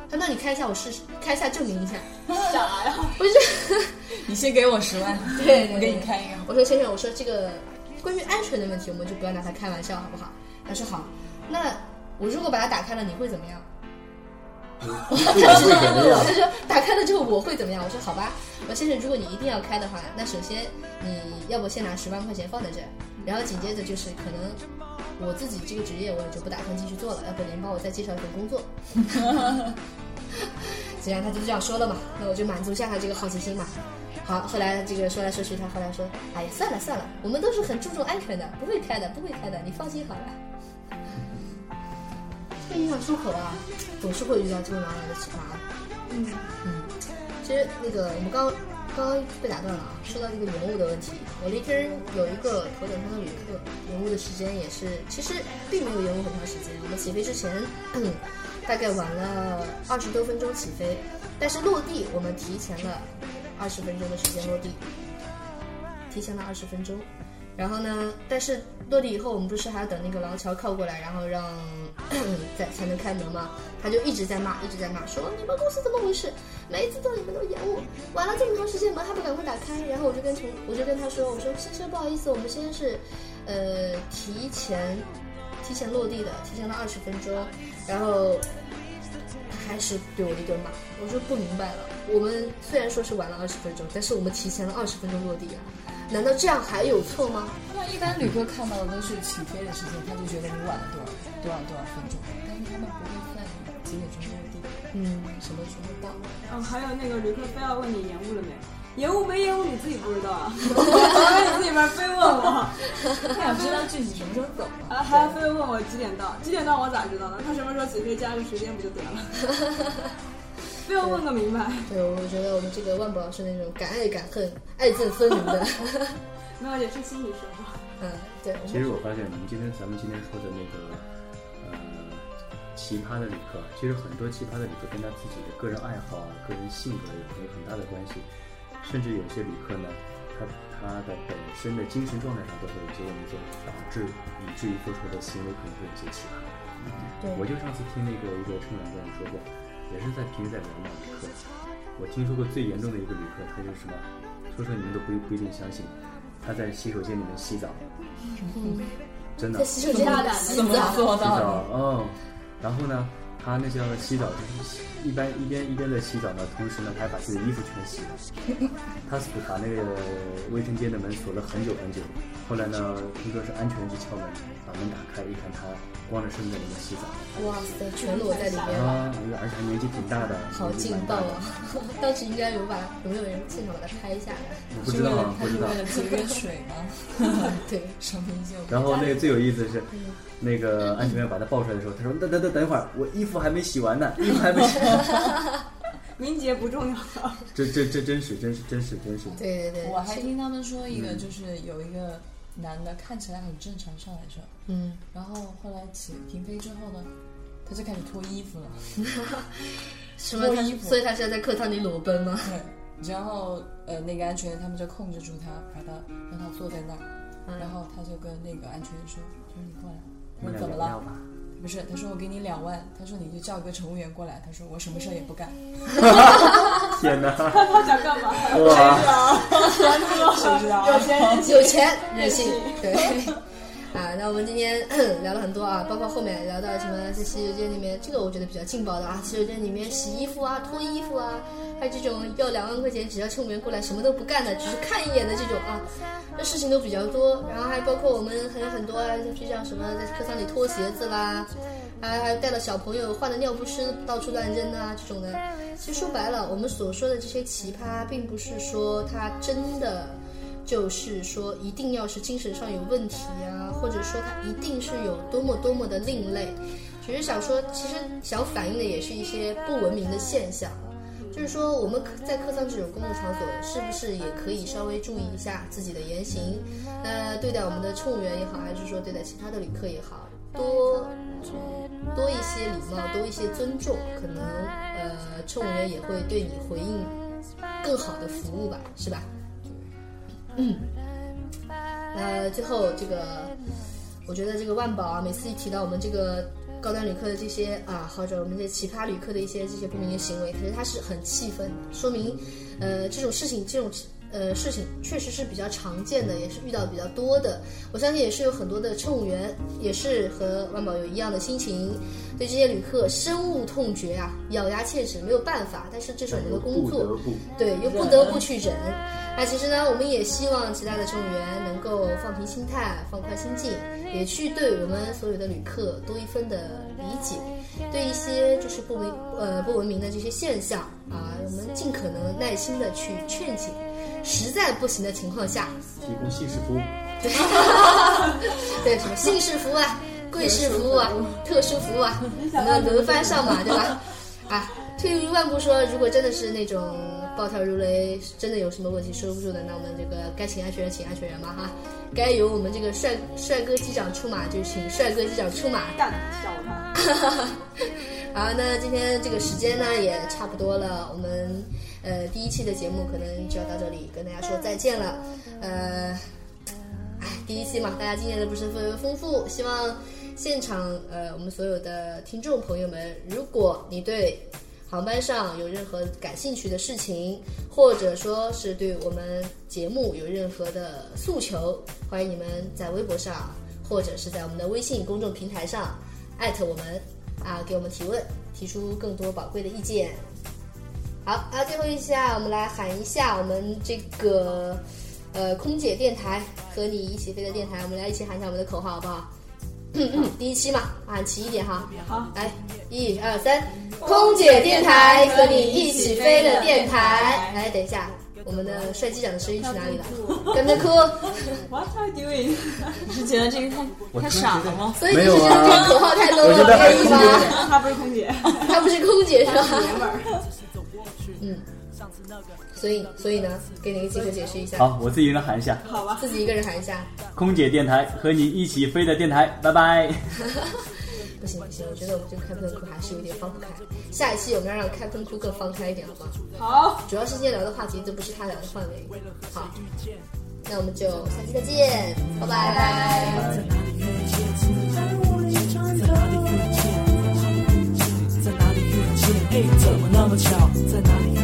他说：“那你开一下，我试试，开一下证明一下。傻呀！”我说：“你先给我十万，对，对我给你开一个。我说先生，我说这个关于安全的问题，我们就不要拿它开玩笑，好不好？他说好。那我如果把它打开了，你会怎么样？会怎么样他说打开了之后我会怎么样？我说好吧。我说先生，如果你一定要开的话，那首先你要不先拿十万块钱放在这儿，然后紧接着就是可能我自己这个职业我也就不打算继续做了，要不您帮我再介绍一份工作。既然他就这样说了嘛，那我就满足一下他这个好奇心嘛。好，后来这个说来说去，他后来说：“哎呀，算了算了，我们都是很注重安全的，不会开的，不会开的，你放心好了。”这个影响出口啊，总是会遇到这种哪来的奇葩。嗯，嗯，其实那个我们刚刚刚被打断了啊，说到这个延误的问题，我那天有一个头等舱的旅客，延误的时间也是，其实并没有延误很长时间，我们起飞之前。大概晚了二十多分钟起飞，但是落地我们提前了二十分钟的时间落地，提前了二十分钟。然后呢，但是落地以后，我们不是还要等那个廊桥靠过来，然后让 再才能开门吗？他就一直在骂，一直在骂，说你们公司怎么回事？每一次都你们都延误，晚了这么长时间，门还不赶快打开。然后我就跟从我就跟他说，我说先生不好意思，我们现在是呃提前提前落地的，提前了二十分钟。然后他还是对我一顿骂，我说不明白了。我们虽然说是晚了二十分钟，但是我们提前了二十分钟落地啊，难道这样还有错吗？那一般旅客看到的都是起飞的时间，他就觉得你晚了多少多少多少分钟，但是他们不会算你几点钟落地，嗯，什么时候到。嗯，还有那个旅客非要问你延误了没？延误没延误你自己不知道啊？你自己边非问我，他想知道具体什么时候走。啊，还要非问我几点到？几点到我咋知道呢？他什么时候起飞加个时间不就得了？非要问个明白。对，我觉得我们这个万宝是那种敢爱敢恨、爱憎分明的。没有，也是心里说话。嗯，对。其实我发现，你们今天咱们今天说的那个呃奇葩的旅客，其实很多奇葩的旅客跟他自己的个人爱好啊、个人性格有有很大的关系，甚至有些旅客呢，他他的本身的精神状态上都会有一些问题，导致以至于做出的行为可能会有些奇葩。对我就上次听那个一个乘员跟我说过，也是在平时在聊嘛旅客，我听说过最严重的一个旅客，他就是什么，说说你们都不不一定相信，他在洗手间里面洗澡，真的在洗手间洗怎么澡，洗做到的？澡，嗯，然后呢，他那叫洗澡，就是一般一边一边在洗澡呢，同时呢，他还把自己的衣服全洗了。他是把那个卫生间的门锁了很久很久，后来呢，听说是安全去敲门，门打开，一看他光着身子在里面洗澡哇塞，全裸在里面了，啊，而且还年纪挺大的，好劲爆啊！当时应该有把有没有人现场把它拍下来？我不知道啊，不知道为。了节约水吗？对，上面一些然后那个最有意思的是，那个安全员把他抱出来的时候，他说：“等等等等一会儿，我衣服还没洗完呢，衣服还没洗。名节不重要。这这这真是真是真是真是。对对对，我还听他们说一个，就是有一个男的看起来很正常上来说，嗯，然后后来起停飞之后呢，他就开始脱衣服了。什么？脱衣服所以他现在在课堂里裸奔吗？对，然后呃那个安全员他们就控制住他，把他让他坐在那儿，嗯然后他就跟那个安全员说：“他说你过来。”他说怎么了？不是，他说我给你两万，他说你就叫一个乘务员过来，他说我什么事儿也不干。天哪！他想干嘛？哇！谁知道？有钱人有钱任性，对。啊，那我们今天 聊了很多啊，包括后面聊到什么在洗手间里面，这个我觉得比较劲爆的啊，洗手间里面洗衣服啊、脱衣服啊，还有这种要两万块钱只要乘务员过来什么都不干的，只是看一眼的这种啊，这事情都比较多。然后还包括我们还有很多啊，就像什么在课堂里脱鞋子啦，还还带了小朋友换的尿不湿到处乱扔啊这种的。其实说白了，我们所说的这些奇葩，并不是说他真的。就是说，一定要是精神上有问题啊，或者说他一定是有多么多么的另类，只是想说，其实想反映的也是一些不文明的现象。就是说，我们在客舱这种公共场所，是不是也可以稍微注意一下自己的言行？呃对待我们的乘务员也好，还是说对待其他的旅客也好，多多一些礼貌，多一些尊重，可能呃，乘务员也会对你回应更好的服务吧，是吧？嗯，那，最后这个，我觉得这个万宝啊，每次一提到我们这个高端旅客的这些啊，或者我们这些奇葩旅客的一些这些不明的行为，其实他是很气愤，说明，呃，这种事情，这种呃事情确实是比较常见的，也是遇到比较多的。我相信也是有很多的乘务员也是和万宝有一样的心情，对这些旅客深恶痛绝啊，咬牙切齿，没有办法。但是这是我们的工作，对，又不得不去忍。那其实呢，我们也希望其他的乘务员能够放平心态，放宽心境，也去对我们所有的旅客多一分的理解，对一些就是不文呃不文明的这些现象啊，我们尽可能耐心的去劝解。实在不行的情况下，提供姓氏服务。对什么姓氏服务啊、贵氏服务啊、特殊服务啊，能轮番上马，对吧？啊，退一万步说，如果真的是那种暴跳如雷，真的有什么问题收不住的，那我们这个该请安全员请安全员吧哈，该由我们这个帅帅哥机长出马就请帅哥机长出马，干掉他。好，那今天这个时间呢也差不多了，我们呃第一期的节目可能就要到这里跟大家说再见了，呃，哎，第一期嘛，大家经验都不是特别丰富，希望现场呃我们所有的听众朋友们，如果你对航班上有任何感兴趣的事情，或者说是对我们节目有任何的诉求，欢迎你们在微博上，或者是在我们的微信公众平台上艾特我们啊，给我们提问，提出更多宝贵的意见。好啊，最后一下，我们来喊一下我们这个呃空姐电台和你一起飞的电台，我们来一起喊一下我们的口号，好不好？第一期嘛，喊齐一点哈。好，来，一二三，空姐电台和你一起飞的电台。来，等一下，我们的帅机长的声音去哪里了？跟着哭。What are you doing？你是觉得这个太太傻了吗？所以你没有啊是觉得这个口号太 low 了，愿意吗？她不是空姐，他不是空姐是吧？嗯，所以所以呢，给你一个机会解释一下，好，我自己一个人喊一下，好吧，自己一个人喊一下。空姐电台和你一起飞的电台，拜拜。不行不行，我觉得我们这个开喷库还是有点放不开。下一期我们要让开喷库更放开一点，好吗？好，主要是今天聊的话题都不是他聊的范围。好，那我们就下期再见，拜拜。怎么那么巧？在哪里？